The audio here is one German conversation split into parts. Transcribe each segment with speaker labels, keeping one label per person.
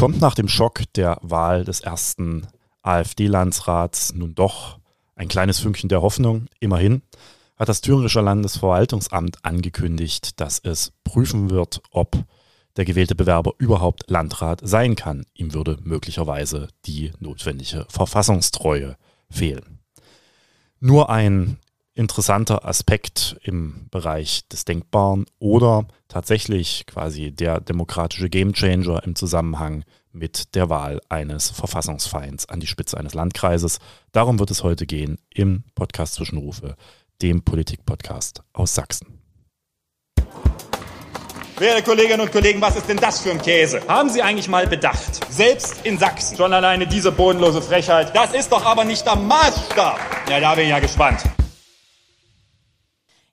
Speaker 1: Kommt nach dem Schock der Wahl des ersten AfD-Landsrats nun doch ein kleines Fünkchen der Hoffnung? Immerhin hat das Thüringische Landesverwaltungsamt angekündigt, dass es prüfen wird, ob der gewählte Bewerber überhaupt Landrat sein kann. Ihm würde möglicherweise die notwendige Verfassungstreue fehlen. Nur ein interessanter Aspekt im Bereich des Denkbaren oder tatsächlich quasi der demokratische Gamechanger im Zusammenhang mit der Wahl eines Verfassungsfeinds an die Spitze eines Landkreises. Darum wird es heute gehen im Podcast Zwischenrufe, dem Politikpodcast aus Sachsen.
Speaker 2: Werte Kolleginnen und Kollegen, was ist denn das für ein Käse? Haben Sie eigentlich mal bedacht? Selbst in Sachsen. Schon alleine diese bodenlose Frechheit. Das ist doch aber nicht der Maßstab. Ja, da bin ich ja gespannt.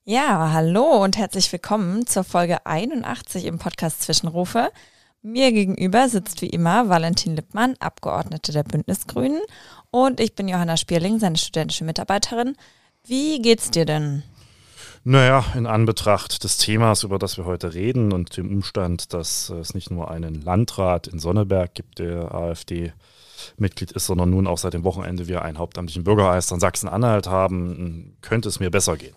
Speaker 3: Ja, hallo und herzlich willkommen zur Folge 81 im Podcast Zwischenrufe. Mir gegenüber sitzt wie immer Valentin Lippmann, Abgeordnete der Bündnisgrünen und ich bin Johanna Spierling, seine studentische Mitarbeiterin. Wie geht's dir denn?
Speaker 1: Naja, in Anbetracht des Themas, über das wir heute reden und dem Umstand, dass es nicht nur einen Landrat in Sonneberg gibt, der AfD Mitglied ist, sondern nun auch seit dem Wochenende wir einen hauptamtlichen Bürgermeister in Sachsen-Anhalt haben, könnte es mir besser gehen.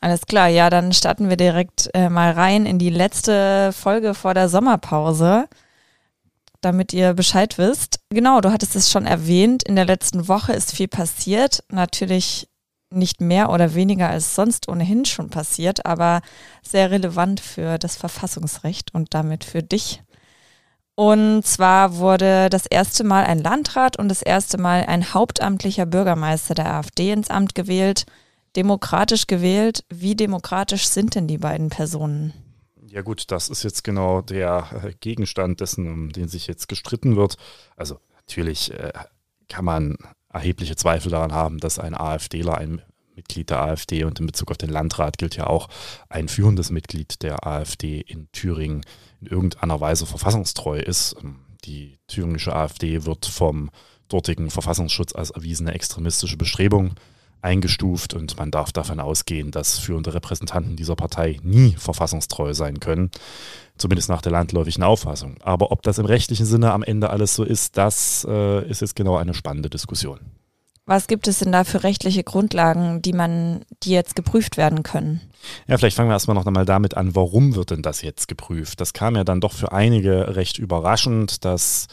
Speaker 3: Alles klar, ja, dann starten wir direkt äh, mal rein in die letzte Folge vor der Sommerpause, damit ihr Bescheid wisst. Genau, du hattest es schon erwähnt, in der letzten Woche ist viel passiert. Natürlich nicht mehr oder weniger als sonst ohnehin schon passiert, aber sehr relevant für das Verfassungsrecht und damit für dich. Und zwar wurde das erste Mal ein Landrat und das erste Mal ein hauptamtlicher Bürgermeister der AfD ins Amt gewählt. Demokratisch gewählt. Wie demokratisch sind denn die beiden Personen?
Speaker 1: Ja gut, das ist jetzt genau der äh, Gegenstand dessen, um den sich jetzt gestritten wird. Also natürlich äh, kann man erhebliche Zweifel daran haben, dass ein AfDler ein Mitglied der AfD und in Bezug auf den Landrat gilt ja auch ein führendes Mitglied der AfD in Thüringen in irgendeiner Weise verfassungstreu ist. Ähm, die thüringische AfD wird vom dortigen Verfassungsschutz als erwiesene extremistische Bestrebung eingestuft und man darf davon ausgehen, dass führende Repräsentanten dieser Partei nie verfassungstreu sein können, zumindest nach der landläufigen Auffassung. Aber ob das im rechtlichen Sinne am Ende alles so ist, das äh, ist jetzt genau eine spannende Diskussion.
Speaker 3: Was gibt es denn da für rechtliche Grundlagen, die man, die jetzt geprüft werden können?
Speaker 1: Ja, vielleicht fangen wir erstmal noch einmal damit an, warum wird denn das jetzt geprüft? Das kam ja dann doch für einige recht überraschend, dass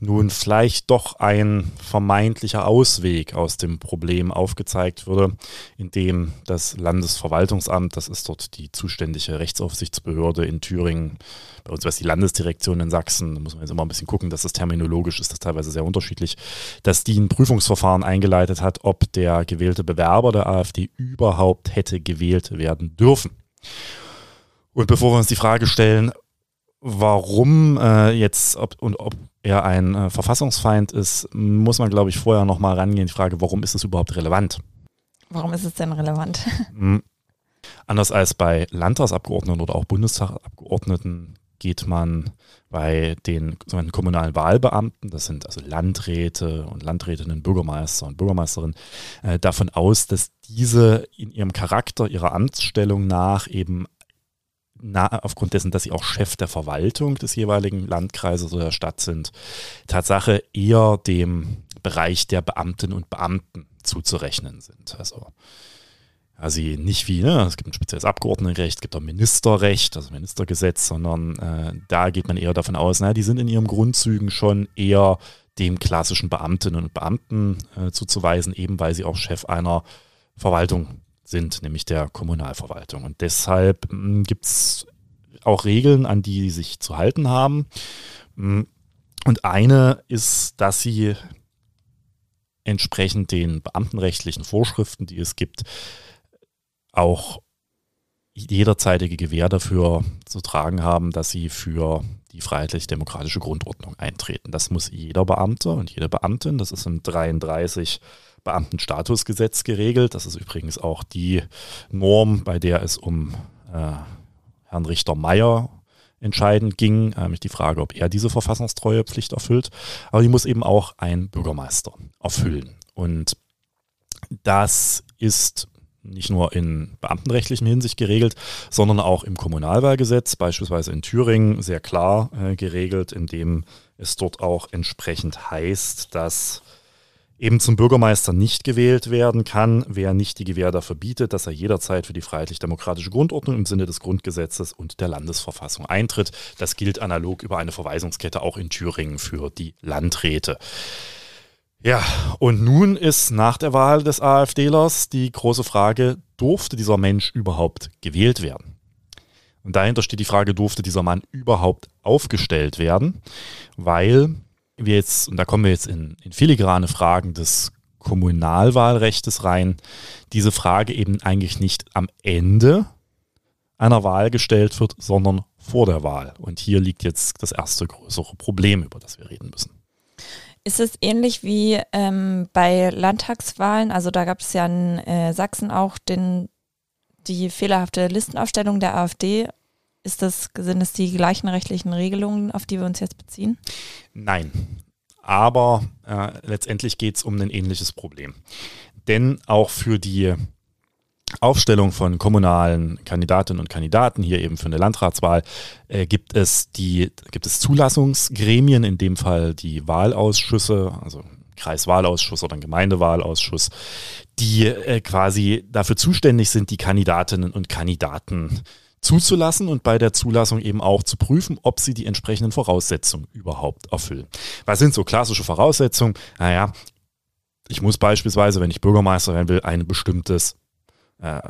Speaker 1: nun vielleicht doch ein vermeintlicher Ausweg aus dem Problem aufgezeigt würde, indem das Landesverwaltungsamt, das ist dort die zuständige Rechtsaufsichtsbehörde in Thüringen, bei uns es die Landesdirektion in Sachsen, da muss man jetzt immer ein bisschen gucken, dass das terminologisch ist, das teilweise sehr unterschiedlich, dass die ein Prüfungsverfahren eingeleitet hat, ob der gewählte Bewerber der AfD überhaupt hätte gewählt werden dürfen. Und bevor wir uns die Frage stellen, warum äh, jetzt ob, und ob er ein äh, Verfassungsfeind ist, muss man, glaube ich, vorher nochmal rangehen. Die Frage, warum ist es überhaupt relevant?
Speaker 3: Warum ist es denn relevant?
Speaker 1: Mhm. Anders als bei Landtagsabgeordneten oder auch Bundestagabgeordneten geht man bei den kommunalen Wahlbeamten, das sind also Landräte und Landrätinnen, Bürgermeister und Bürgermeisterinnen, äh, davon aus, dass diese in ihrem Charakter, ihrer Amtsstellung nach eben na, aufgrund dessen, dass sie auch Chef der Verwaltung des jeweiligen Landkreises oder der Stadt sind, Tatsache eher dem Bereich der Beamtinnen und Beamten zuzurechnen sind. Also also nicht wie, ne, es gibt ein spezielles Abgeordnetenrecht, es gibt auch Ministerrecht, also Ministergesetz, sondern äh, da geht man eher davon aus, na, die sind in ihren Grundzügen schon eher dem klassischen Beamtinnen und Beamten äh, zuzuweisen, eben weil sie auch Chef einer Verwaltung sind, nämlich der Kommunalverwaltung. Und deshalb hm, gibt es auch Regeln, an die sie sich zu halten haben. Hm, und eine ist, dass sie entsprechend den beamtenrechtlichen Vorschriften, die es gibt, auch jederzeitige Gewähr dafür zu tragen haben, dass sie für die freiheitlich-demokratische Grundordnung eintreten. Das muss jeder Beamte und jede Beamtin, das ist im 33 Beamtenstatusgesetz geregelt. Das ist übrigens auch die Norm, bei der es um äh, Herrn Richter Meyer entscheidend ging, äh, nämlich die Frage, ob er diese verfassungstreue Pflicht erfüllt. Aber die muss eben auch ein Bürgermeister erfüllen. Und das ist nicht nur in beamtenrechtlichen Hinsicht geregelt, sondern auch im Kommunalwahlgesetz, beispielsweise in Thüringen, sehr klar äh, geregelt, indem es dort auch entsprechend heißt, dass eben zum Bürgermeister nicht gewählt werden kann, wer nicht die Gewähr dafür bietet, dass er jederzeit für die freiheitlich-demokratische Grundordnung im Sinne des Grundgesetzes und der Landesverfassung eintritt. Das gilt analog über eine Verweisungskette auch in Thüringen für die Landräte. Ja, und nun ist nach der Wahl des AfDlers die große Frage, durfte dieser Mensch überhaupt gewählt werden? Und dahinter steht die Frage, durfte dieser Mann überhaupt aufgestellt werden? Weil wir jetzt, und da kommen wir jetzt in, in filigrane Fragen des Kommunalwahlrechtes rein, diese Frage eben eigentlich nicht am Ende einer Wahl gestellt wird, sondern vor der Wahl. Und hier liegt jetzt das erste größere Problem, über das wir reden müssen.
Speaker 3: Ist es ähnlich wie ähm, bei Landtagswahlen? Also da gab es ja in äh, Sachsen auch den, die fehlerhafte Listenaufstellung der AfD ist das, sind es die gleichen rechtlichen Regelungen, auf die wir uns jetzt beziehen?
Speaker 1: Nein. Aber äh, letztendlich geht es um ein ähnliches Problem. Denn auch für die Aufstellung von kommunalen Kandidatinnen und Kandidaten, hier eben für eine Landratswahl, äh, gibt, es die, gibt es Zulassungsgremien, in dem Fall die Wahlausschüsse, also Kreiswahlausschuss oder ein Gemeindewahlausschuss, die äh, quasi dafür zuständig sind, die Kandidatinnen und Kandidaten zuzulassen und bei der Zulassung eben auch zu prüfen, ob sie die entsprechenden Voraussetzungen überhaupt erfüllen. Was sind so klassische Voraussetzungen? Naja, ich muss beispielsweise, wenn ich Bürgermeister werden will, ein bestimmtes äh,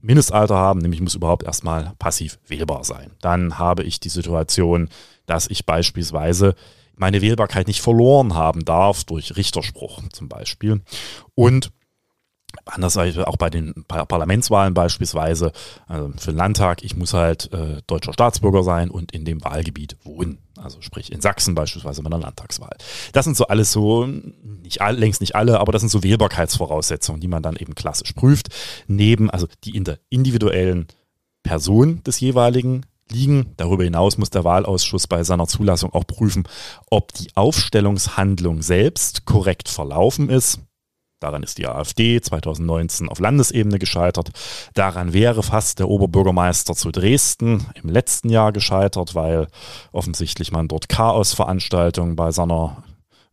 Speaker 1: Mindestalter haben, nämlich muss überhaupt erstmal passiv wählbar sein. Dann habe ich die Situation, dass ich beispielsweise meine Wählbarkeit nicht verloren haben darf durch Richterspruch zum Beispiel. Und Anders auch bei den Parlamentswahlen beispielsweise, also für den Landtag, ich muss halt äh, deutscher Staatsbürger sein und in dem Wahlgebiet wohnen. Also sprich in Sachsen beispielsweise bei einer Landtagswahl. Das sind so alles so, nicht all, längst nicht alle, aber das sind so Wählbarkeitsvoraussetzungen, die man dann eben klassisch prüft, neben, also die in der individuellen Person des jeweiligen liegen. Darüber hinaus muss der Wahlausschuss bei seiner Zulassung auch prüfen, ob die Aufstellungshandlung selbst korrekt verlaufen ist. Daran ist die AfD 2019 auf Landesebene gescheitert. Daran wäre fast der Oberbürgermeister zu Dresden im letzten Jahr gescheitert, weil offensichtlich man dort Chaosveranstaltungen bei seiner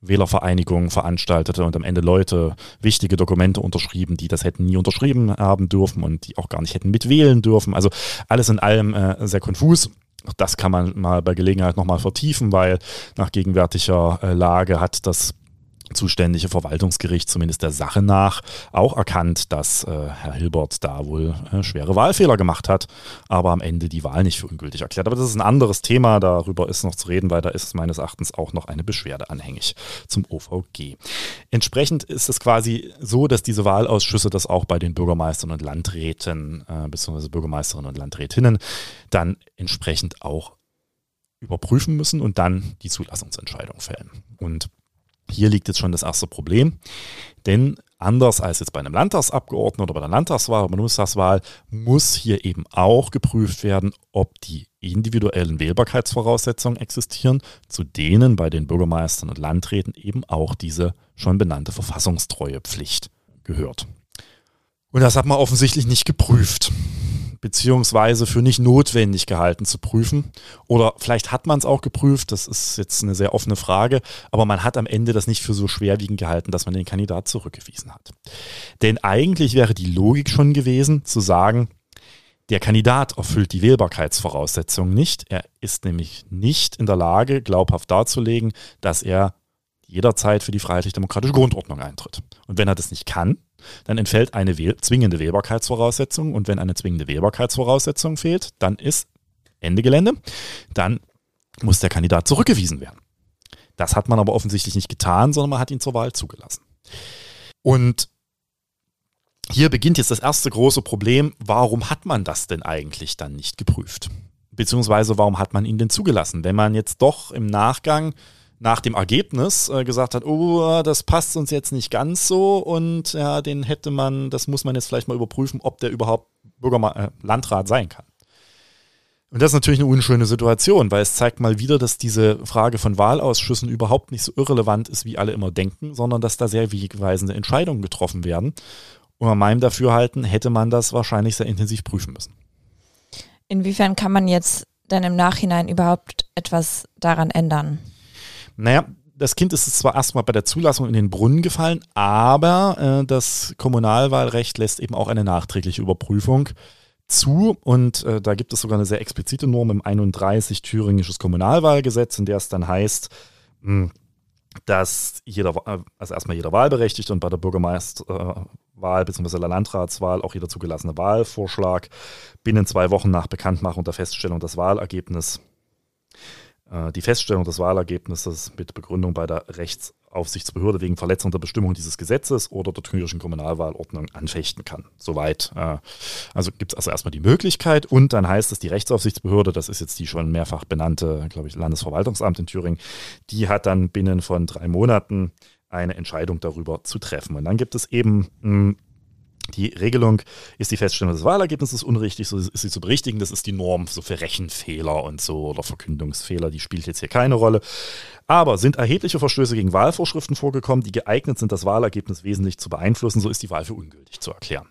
Speaker 1: Wählervereinigung veranstaltete und am Ende Leute wichtige Dokumente unterschrieben, die das hätten nie unterschrieben haben dürfen und die auch gar nicht hätten mitwählen dürfen. Also alles in allem äh, sehr konfus. Auch das kann man mal bei Gelegenheit nochmal vertiefen, weil nach gegenwärtiger äh, Lage hat das zuständige Verwaltungsgericht zumindest der Sache nach auch erkannt, dass äh, Herr Hilbert da wohl äh, schwere Wahlfehler gemacht hat, aber am Ende die Wahl nicht für ungültig erklärt. Aber das ist ein anderes Thema, darüber ist noch zu reden, weil da ist meines Erachtens auch noch eine Beschwerde anhängig zum OVG. Entsprechend ist es quasi so, dass diese Wahlausschüsse das auch bei den Bürgermeistern und Landräten äh, bzw. Bürgermeisterinnen und Landrätinnen dann entsprechend auch überprüfen müssen und dann die Zulassungsentscheidung fällen. Und hier liegt jetzt schon das erste Problem, denn anders als jetzt bei einem Landtagsabgeordneten oder bei der Landtagswahl oder Bundestagswahl muss hier eben auch geprüft werden, ob die individuellen Wählbarkeitsvoraussetzungen existieren, zu denen bei den Bürgermeistern und Landräten eben auch diese schon benannte Verfassungstreuepflicht gehört. Und das hat man offensichtlich nicht geprüft beziehungsweise für nicht notwendig gehalten zu prüfen. Oder vielleicht hat man es auch geprüft, das ist jetzt eine sehr offene Frage, aber man hat am Ende das nicht für so schwerwiegend gehalten, dass man den Kandidat zurückgewiesen hat. Denn eigentlich wäre die Logik schon gewesen, zu sagen, der Kandidat erfüllt die Wählbarkeitsvoraussetzungen nicht. Er ist nämlich nicht in der Lage, glaubhaft darzulegen, dass er jederzeit für die freiheitlich-demokratische Grundordnung eintritt. Und wenn er das nicht kann, dann entfällt eine wähl zwingende Wählbarkeitsvoraussetzung und wenn eine zwingende Wählbarkeitsvoraussetzung fehlt, dann ist Ende Gelände. Dann muss der Kandidat zurückgewiesen werden. Das hat man aber offensichtlich nicht getan, sondern man hat ihn zur Wahl zugelassen. Und hier beginnt jetzt das erste große Problem, warum hat man das denn eigentlich dann nicht geprüft? Beziehungsweise warum hat man ihn denn zugelassen? Wenn man jetzt doch im Nachgang nach dem Ergebnis äh, gesagt hat, oh, das passt uns jetzt nicht ganz so und ja, den hätte man, das muss man jetzt vielleicht mal überprüfen, ob der überhaupt Bürgerma äh, Landrat sein kann. Und das ist natürlich eine unschöne Situation, weil es zeigt mal wieder, dass diese Frage von Wahlausschüssen überhaupt nicht so irrelevant ist, wie alle immer denken, sondern dass da sehr wegweisende Entscheidungen getroffen werden. Und an meinem Dafürhalten hätte man das wahrscheinlich sehr intensiv prüfen müssen.
Speaker 3: Inwiefern kann man jetzt dann im Nachhinein überhaupt etwas daran ändern?
Speaker 1: Naja, das Kind ist zwar erstmal bei der Zulassung in den Brunnen gefallen, aber äh, das Kommunalwahlrecht lässt eben auch eine nachträgliche Überprüfung zu und äh, da gibt es sogar eine sehr explizite Norm im 31 Thüringisches Kommunalwahlgesetz, in der es dann heißt, mh, hm, dass jeder, äh, also erstmal jeder Wahlberechtigte und bei der Bürgermeisterwahl bzw. der Landratswahl auch jeder zugelassene Wahlvorschlag binnen zwei Wochen nach Bekanntmachung der Feststellung des Wahlergebnisses die Feststellung des Wahlergebnisses mit Begründung bei der Rechtsaufsichtsbehörde wegen Verletzung der Bestimmung dieses Gesetzes oder der thürischen Kommunalwahlordnung anfechten kann. Soweit. Äh, also gibt es also erstmal die Möglichkeit und dann heißt es, die Rechtsaufsichtsbehörde, das ist jetzt die schon mehrfach benannte, glaube ich, Landesverwaltungsamt in Thüringen, die hat dann binnen von drei Monaten eine Entscheidung darüber zu treffen. Und dann gibt es eben hm, die Regelung ist die Feststellung des Wahlergebnisses unrichtig, so ist sie zu berichtigen. Das ist die Norm so für Rechenfehler und so oder Verkündungsfehler, die spielt jetzt hier keine Rolle. Aber sind erhebliche Verstöße gegen Wahlvorschriften vorgekommen, die geeignet sind, das Wahlergebnis wesentlich zu beeinflussen, so ist die Wahl für ungültig zu erklären.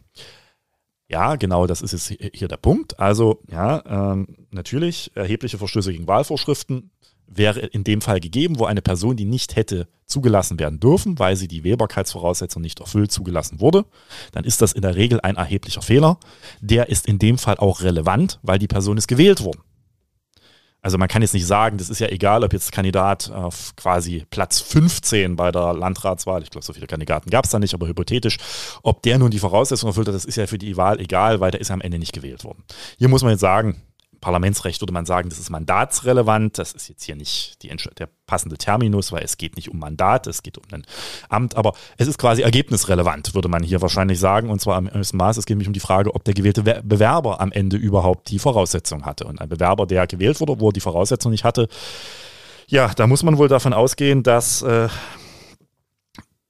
Speaker 1: Ja, genau, das ist jetzt hier der Punkt. Also, ja, ähm, natürlich erhebliche Verstöße gegen Wahlvorschriften wäre in dem Fall gegeben, wo eine Person, die nicht hätte zugelassen werden dürfen, weil sie die Wählbarkeitsvoraussetzung nicht erfüllt, zugelassen wurde, dann ist das in der Regel ein erheblicher Fehler. Der ist in dem Fall auch relevant, weil die Person ist gewählt worden. Also man kann jetzt nicht sagen, das ist ja egal, ob jetzt Kandidat auf quasi Platz 15 bei der Landratswahl, ich glaube, so viele Kandidaten gab es da nicht, aber hypothetisch, ob der nun die Voraussetzungen erfüllt hat, das ist ja für die Wahl egal, weil der ist am Ende nicht gewählt worden. Hier muss man jetzt sagen, Parlamentsrecht würde man sagen, das ist mandatsrelevant. Das ist jetzt hier nicht die, der passende Terminus, weil es geht nicht um Mandat, es geht um ein Amt, aber es ist quasi ergebnisrelevant, würde man hier wahrscheinlich sagen. Und zwar am höchsten Maß. Es geht nämlich um die Frage, ob der gewählte Bewerber am Ende überhaupt die Voraussetzung hatte. Und ein Bewerber, der gewählt wurde, wo er die Voraussetzung nicht hatte, ja, da muss man wohl davon ausgehen, dass äh,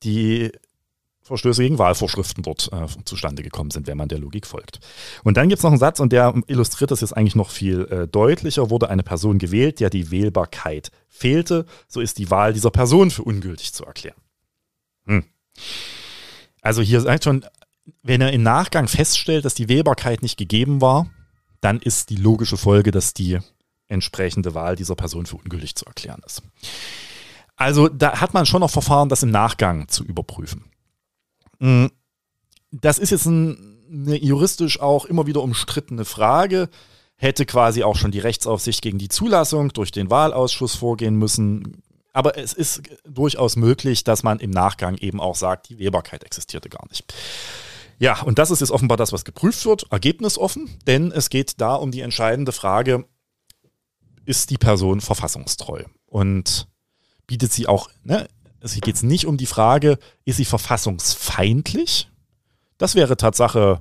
Speaker 1: die Verstöße gegen Wahlvorschriften dort äh, zustande gekommen sind, wenn man der Logik folgt. Und dann gibt es noch einen Satz, und der illustriert das jetzt eigentlich noch viel äh, deutlicher. Wurde eine Person gewählt, der die Wählbarkeit fehlte, so ist die Wahl dieser Person für ungültig zu erklären. Hm. Also hier eigentlich schon, wenn er im Nachgang feststellt, dass die Wählbarkeit nicht gegeben war, dann ist die logische Folge, dass die entsprechende Wahl dieser Person für ungültig zu erklären ist. Also da hat man schon noch Verfahren, das im Nachgang zu überprüfen. Mm, das ist jetzt ein, eine juristisch auch immer wieder umstrittene Frage. Hätte quasi auch schon die Rechtsaufsicht gegen die Zulassung durch den Wahlausschuss vorgehen müssen. Aber es ist durchaus möglich, dass man im Nachgang eben auch sagt, die Wählbarkeit existierte gar nicht. Ja, und das ist jetzt offenbar das, was geprüft wird, ergebnisoffen, denn es geht da um die entscheidende Frage, ist die Person verfassungstreu? Und bietet sie auch, ne, also hier geht es nicht um die Frage, ist sie verfassungsfeindlich? Das wäre Tatsache,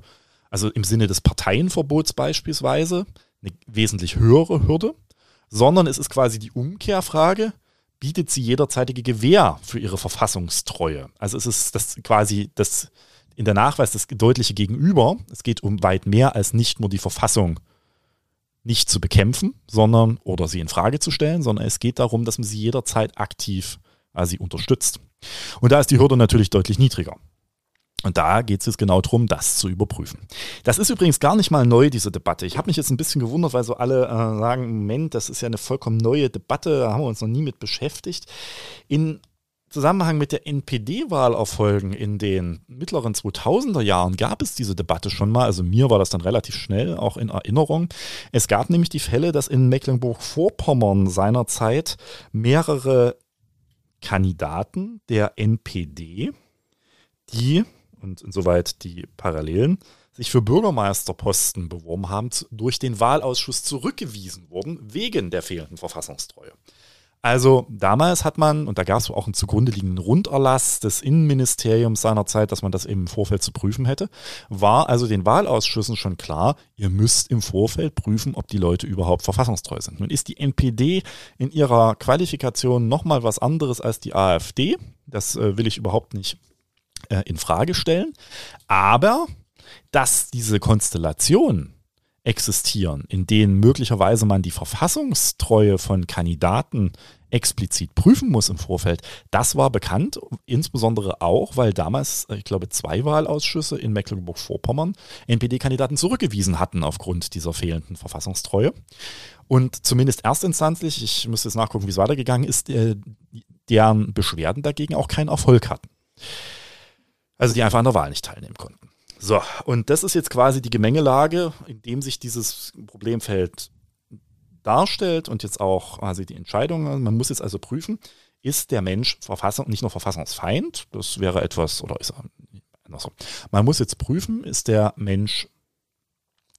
Speaker 1: also im Sinne des Parteienverbots beispielsweise, eine wesentlich höhere Hürde, sondern es ist quasi die Umkehrfrage, bietet sie jederzeitige Gewähr für ihre Verfassungstreue? Also es ist das quasi das in der Nachweis das deutliche Gegenüber. Es geht um weit mehr als nicht nur die Verfassung nicht zu bekämpfen, sondern oder sie in Frage zu stellen, sondern es geht darum, dass man sie jederzeit aktiv also sie unterstützt. Und da ist die Hürde natürlich deutlich niedriger. Und da geht es jetzt genau darum, das zu überprüfen. Das ist übrigens gar nicht mal neu, diese Debatte. Ich habe mich jetzt ein bisschen gewundert, weil so alle äh, sagen, Moment, das ist ja eine vollkommen neue Debatte, da haben wir uns noch nie mit beschäftigt. In Zusammenhang mit der NPD-Wahlerfolgen in den mittleren 2000er Jahren gab es diese Debatte schon mal. Also mir war das dann relativ schnell auch in Erinnerung. Es gab nämlich die Fälle, dass in Mecklenburg-Vorpommern seinerzeit mehrere Kandidaten der NPD, die, und insoweit die Parallelen, sich für Bürgermeisterposten beworben haben, durch den Wahlausschuss zurückgewiesen wurden, wegen der fehlenden Verfassungstreue. Also damals hat man, und da gab es auch einen zugrunde liegenden Runderlass des Innenministeriums seinerzeit, dass man das im Vorfeld zu prüfen hätte, war also den Wahlausschüssen schon klar, ihr müsst im Vorfeld prüfen, ob die Leute überhaupt verfassungstreu sind. Nun ist die NPD in ihrer Qualifikation nochmal was anderes als die AfD. Das äh, will ich überhaupt nicht äh, in Frage stellen. Aber dass diese Konstellation existieren, in denen möglicherweise man die Verfassungstreue von Kandidaten explizit prüfen muss im Vorfeld, das war bekannt, insbesondere auch, weil damals, ich glaube, zwei Wahlausschüsse in Mecklenburg-Vorpommern NPD-Kandidaten zurückgewiesen hatten aufgrund dieser fehlenden Verfassungstreue. Und zumindest erstinstanzlich, ich müsste jetzt nachgucken, wie es weitergegangen ist, äh, deren Beschwerden dagegen auch keinen Erfolg hatten. Also die einfach an der Wahl nicht teilnehmen konnten. So, und das ist jetzt quasi die Gemengelage, in dem sich dieses Problemfeld darstellt und jetzt auch quasi die Entscheidung, man muss jetzt also prüfen, ist der Mensch Verfassung, nicht nur Verfassungsfeind, das wäre etwas, oder ist er andersrum. Man muss jetzt prüfen, ist der Mensch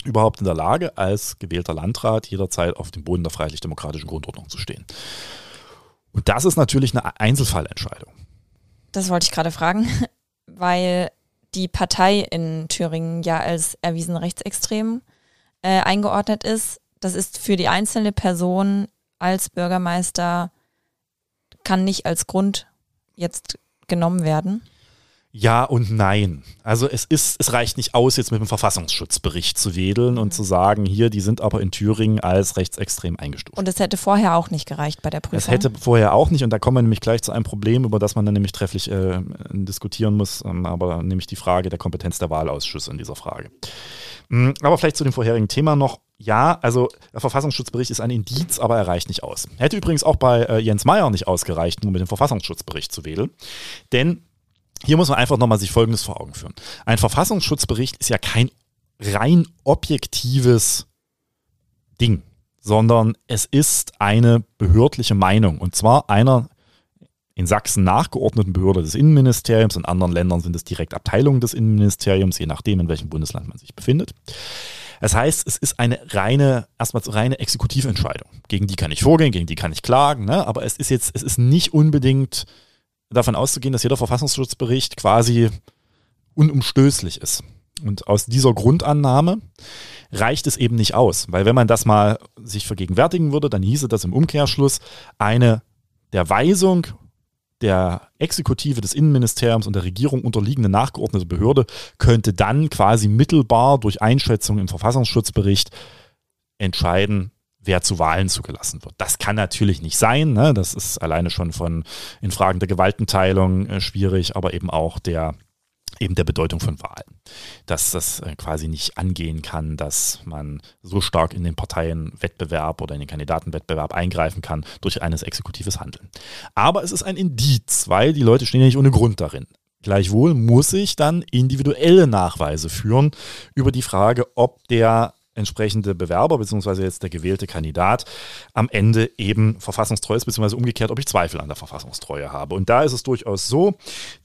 Speaker 1: überhaupt in der Lage, als gewählter Landrat jederzeit auf dem Boden der freiheitlich-demokratischen Grundordnung zu stehen. Und das ist natürlich eine Einzelfallentscheidung.
Speaker 3: Das wollte ich gerade fragen, weil die Partei in Thüringen ja als erwiesen rechtsextrem äh, eingeordnet ist. Das ist für die einzelne Person als Bürgermeister, kann nicht als Grund jetzt genommen werden.
Speaker 1: Ja und nein. Also es ist, es reicht nicht aus, jetzt mit dem Verfassungsschutzbericht zu wedeln und mhm. zu sagen, hier, die sind aber in Thüringen als rechtsextrem eingestuft.
Speaker 3: Und es hätte vorher auch nicht gereicht bei der Prüfung.
Speaker 1: Es hätte vorher auch nicht und da kommen wir nämlich gleich zu einem Problem, über das man dann nämlich trefflich äh, diskutieren muss, ähm, aber nämlich die Frage der Kompetenz der Wahlausschüsse in dieser Frage. Mhm, aber vielleicht zu dem vorherigen Thema noch. Ja, also der Verfassungsschutzbericht ist ein Indiz, aber er reicht nicht aus. Hätte übrigens auch bei äh, Jens Meyer nicht ausgereicht, nur mit dem Verfassungsschutzbericht zu wedeln. Denn hier muss man einfach nochmal sich Folgendes vor Augen führen. Ein Verfassungsschutzbericht ist ja kein rein objektives Ding, sondern es ist eine behördliche Meinung und zwar einer in Sachsen nachgeordneten Behörde des Innenministeriums, in anderen Ländern sind es direkt Abteilungen des Innenministeriums, je nachdem, in welchem Bundesland man sich befindet. Das heißt, es ist eine reine, erstmal reine Exekutiventscheidung. Gegen die kann ich vorgehen, gegen die kann ich klagen, ne? aber es ist jetzt, es ist nicht unbedingt davon auszugehen, dass jeder Verfassungsschutzbericht quasi unumstößlich ist. Und aus dieser Grundannahme reicht es eben nicht aus, weil wenn man das mal sich vergegenwärtigen würde, dann hieße das im Umkehrschluss eine der Weisung der Exekutive des Innenministeriums und der Regierung unterliegende nachgeordnete Behörde könnte dann quasi mittelbar durch Einschätzung im Verfassungsschutzbericht entscheiden, wer zu Wahlen zugelassen wird. Das kann natürlich nicht sein. Ne? Das ist alleine schon von in Fragen der Gewaltenteilung äh, schwierig, aber eben auch der eben der Bedeutung von Wahlen. Dass das äh, quasi nicht angehen kann, dass man so stark in den Parteienwettbewerb oder in den Kandidatenwettbewerb eingreifen kann durch eines exekutives Handeln. Aber es ist ein Indiz, weil die Leute stehen ja nicht ohne Grund darin. Gleichwohl muss ich dann individuelle Nachweise führen über die Frage, ob der entsprechende Bewerber beziehungsweise jetzt der gewählte Kandidat am Ende eben verfassungstreu ist, beziehungsweise umgekehrt, ob ich Zweifel an der Verfassungstreue habe. Und da ist es durchaus so,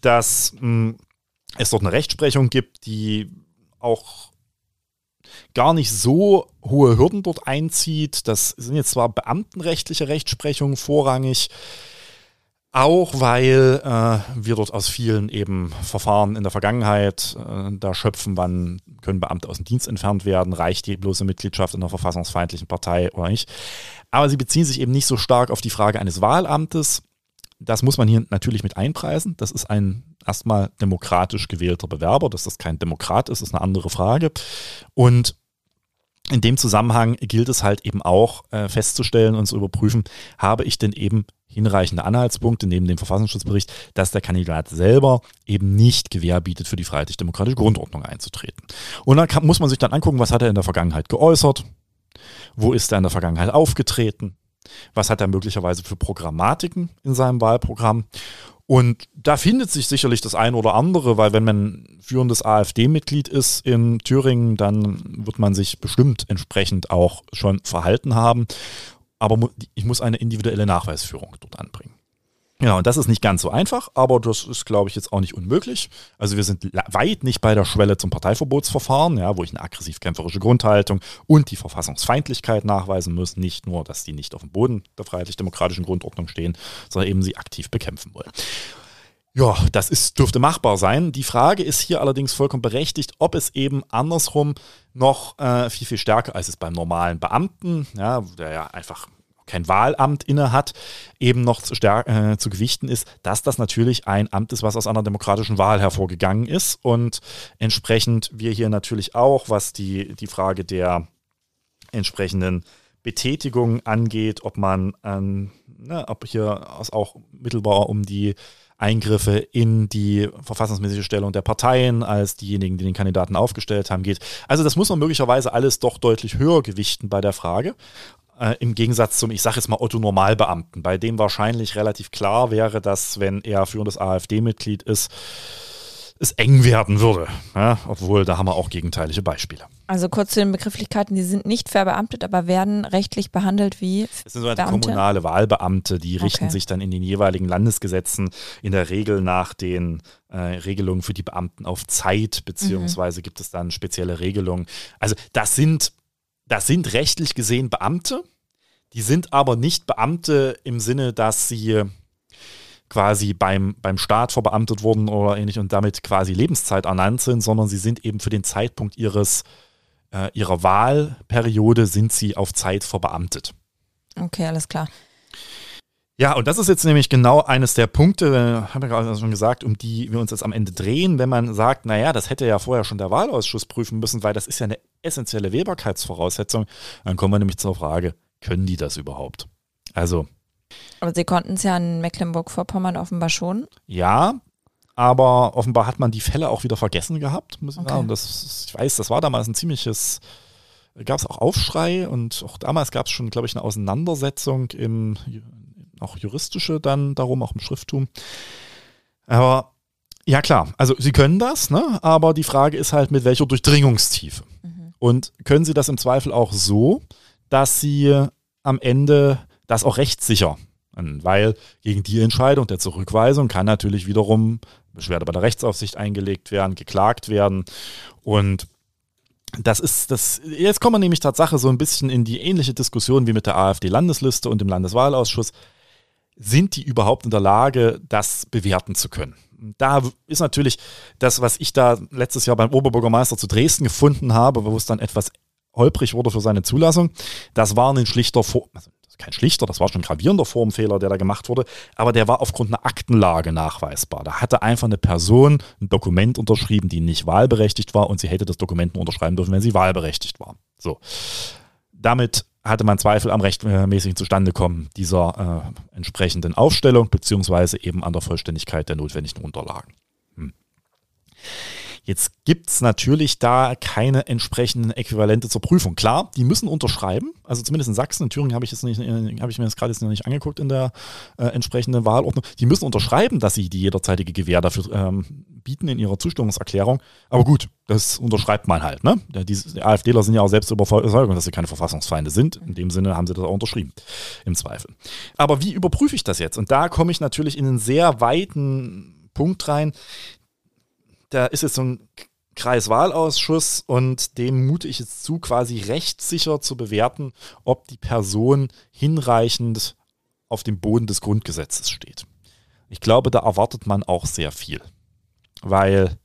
Speaker 1: dass mh, hm, es dort eine Rechtsprechung gibt, die auch gar nicht so hohe Hürden dort einzieht. Das sind jetzt zwar beamtenrechtliche Rechtsprechungen vorrangig, auch weil äh, wir dort aus vielen eben Verfahren in der Vergangenheit äh, da schöpfen, wann können Beamte aus dem Dienst entfernt werden, reicht die bloße Mitgliedschaft in einer verfassungsfeindlichen Partei oder nicht. Aber sie beziehen sich eben nicht so stark auf die Frage eines Wahlamtes. Das muss man hier natürlich mit einpreisen. Das ist ein erstmal demokratisch gewählter Bewerber. Dass das kein Demokrat ist, ist eine andere Frage. Und in dem Zusammenhang gilt es halt eben auch äh, festzustellen und zu überprüfen, habe ich denn eben hinreichende Anhaltspunkte neben dem Verfassungsschutzbericht, dass der Kandidat selber eben nicht Gewähr bietet, für die freiheitlich-demokratische Grundordnung einzutreten. Und dann kann, muss man sich dann angucken, was hat er in der Vergangenheit geäußert, wo ist er in der Vergangenheit aufgetreten, was hat er möglicherweise für Programmatiken in seinem Wahlprogramm. Und da findet sich sicherlich das eine oder andere, weil wenn man führendes AfD-Mitglied ist in Thüringen, dann wird man sich bestimmt entsprechend auch schon verhalten haben aber ich muss eine individuelle Nachweisführung dort anbringen. Ja, und das ist nicht ganz so einfach, aber das ist, glaube ich, jetzt auch nicht unmöglich. Also wir sind weit nicht bei der Schwelle zum Parteiverbotsverfahren, ja, wo ich eine aggressiv-kämpferische Grundhaltung und die Verfassungsfeindlichkeit nachweisen muss. Nicht nur, dass die nicht auf dem Boden der freiheitlich-demokratischen Grundordnung stehen, sondern eben sie aktiv bekämpfen wollen. Ja, das ist, dürfte machbar sein. Die Frage ist hier allerdings vollkommen berechtigt, ob es eben andersrum noch äh, viel, viel stärker als es beim normalen Beamten, ja, der ja einfach kein Wahlamt inne hat, eben noch zu, äh, zu gewichten ist, dass das natürlich ein Amt ist, was aus einer demokratischen Wahl hervorgegangen ist und entsprechend wir hier natürlich auch, was die, die Frage der entsprechenden Betätigungen angeht, ob man, ähm, ne, ob hier auch mittelbar um die Eingriffe in die verfassungsmäßige Stellung der Parteien als diejenigen, die den Kandidaten aufgestellt haben, geht. Also das muss man möglicherweise alles doch deutlich höher gewichten bei der Frage. Äh, Im Gegensatz zum, ich sage jetzt mal, Otto Normalbeamten, bei dem wahrscheinlich relativ klar wäre, dass wenn er führendes AfD-Mitglied ist, es eng werden würde. Ja, obwohl, da haben wir auch gegenteilige Beispiele.
Speaker 3: Also kurz zu den Begrifflichkeiten, die sind nicht verbeamtet, aber werden rechtlich behandelt wie
Speaker 1: Es sind sogenannte kommunale Wahlbeamte, die richten
Speaker 3: Okay.
Speaker 1: sich dann in den jeweiligen Landesgesetzen in der Regel nach den äh, Regelungen für die Beamten auf Zeit, beziehungsweise gibt es dann spezielle Regelungen. Also das sind, das sind rechtlich gesehen Beamte, die sind aber nicht Beamte im Sinne, dass sie quasi beim, beim Staat verbeamtet wurden oder ähnlich und damit quasi Lebenszeit ernannt sind, sondern sie sind eben für den Zeitpunkt ihres, äh, ihrer Wahlperiode sind sie auf Zeit verbeamtet.
Speaker 3: Okay, alles klar.
Speaker 1: Ja, und das ist jetzt nämlich genau eines der Punkte, habe ich gerade schon gesagt, um die wir uns jetzt am Ende drehen, wenn man sagt, naja, das hätte ja vorher schon der Wahlausschuss prüfen müssen, weil das ist ja eine essentielle Wählbarkeitsvoraussetzung. Dann kommen wir nämlich zur Frage, können die das überhaupt? Also
Speaker 3: Aber Sie konnten es ja in Mecklenburg-Vorpommern offenbar schon.
Speaker 1: ja, aber offenbar hat man die Fälle auch wieder vergessen gehabt, muss ich
Speaker 3: Okay.
Speaker 1: sagen. Das, ich weiß, das war damals ein ziemliches, gab es auch Aufschrei und auch damals gab es schon, glaube ich, eine Auseinandersetzung im, auch juristische dann darum, auch im Schrifttum. Aber ja klar, also sie können das, ne? aber die Frage ist halt, mit welcher Durchdringungstiefe. Und können sie das im Zweifel auch so, dass sie am Ende das auch rechtssicher, weil gegen die Entscheidung der Zurückweisung kann natürlich wiederum Beschwerde bei der Rechtsaufsicht eingelegt werden, geklagt werden und das ist das. Jetzt kommen wir nämlich Tatsache so ein bisschen in die ähnliche Diskussion wie mit der AfD-Landesliste und dem Landeswahlausschuss. Sind die überhaupt in der Lage, das bewerten zu können? Da ist natürlich das, was ich da letztes Jahr beim Oberbürgermeister zu Dresden gefunden habe, wo es dann etwas holprig wurde für seine Zulassung. Das war ein schlichter, Vor also kein schlichter, das war schon ein gravierender Formfehler, der da gemacht wurde, aber der war aufgrund einer Aktenlage nachweisbar. Da hatte einfach eine Person ein Dokument unterschrieben, die nicht wahlberechtigt war und sie hätte das Dokument nur unterschreiben dürfen, wenn sie wahlberechtigt war. So. Damit hatte man Zweifel am rechtmäßigen Zustandekommen dieser äh, entsprechenden Aufstellung, beziehungsweise eben an der Vollständigkeit der notwendigen Unterlagen. Hm. Jetzt gibt es natürlich da keine entsprechenden Äquivalente zur Prüfung. Klar, die müssen unterschreiben. Also zumindest in Sachsen, in Thüringen habe ich, äh, habe ich mir das gerade noch nicht angeguckt in der äh, entsprechenden Wahlordnung. Die müssen unterschreiben, dass sie die jederzeitige Gewähr dafür ähm, bieten in ihrer Zustimmungserklärung. Aber gut, das unterschreibt man halt. Ne? Die AfDler sind ja auch selbst überzeugt, dass sie keine Verfassungsfeinde sind. In dem Sinne haben sie das auch unterschrieben, im Zweifel. Aber wie überprüfe ich das jetzt? Und da komme ich natürlich in einen sehr weiten Punkt rein, da ist jetzt so ein Kreiswahlausschuss und dem mute ich jetzt zu, quasi rechtssicher zu bewerten, ob die Person hinreichend auf dem Boden des Grundgesetzes steht. Ich glaube, da erwartet man auch sehr viel, weil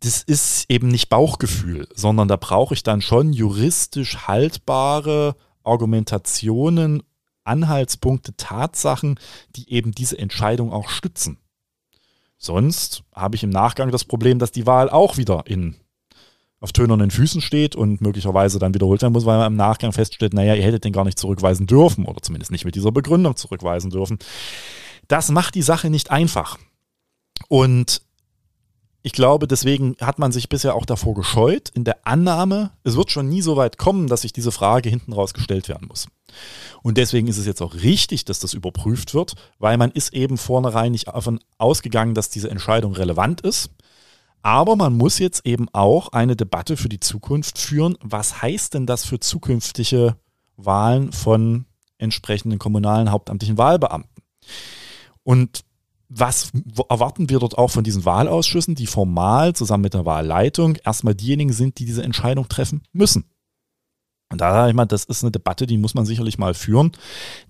Speaker 1: das ist eben nicht Bauchgefühl, sondern da brauche ich dann schon juristisch haltbare Argumentationen, Anhaltspunkte, Tatsachen, die eben diese Entscheidung auch stützen. Sonst habe ich im Nachgang das Problem, dass die Wahl auch wieder in, auf tönernen Füßen steht und möglicherweise dann wiederholt werden muss, weil man im Nachgang feststellt, naja, ihr hättet den gar nicht zurückweisen dürfen oder zumindest nicht mit dieser Begründung zurückweisen dürfen. Das macht die Sache nicht einfach. Und ich glaube, deswegen hat man sich bisher auch davor gescheut, in der Annahme, es wird schon nie so weit kommen, dass sich diese Frage hinten raus gestellt werden muss. Und deswegen ist es jetzt auch richtig, dass das überprüft wird, weil man ist eben vornherein nicht davon ausgegangen, dass diese Entscheidung relevant ist. Aber man muss jetzt eben auch eine Debatte für die Zukunft führen. Was heißt denn das für zukünftige Wahlen von entsprechenden kommunalen hauptamtlichen Wahlbeamten? Und was erwarten wir dort auch von diesen Wahlausschüssen, die formal zusammen mit der Wahlleitung erstmal diejenigen sind, die diese Entscheidung treffen müssen? Und da sage ich mal, das ist eine Debatte, die muss man sicherlich mal führen,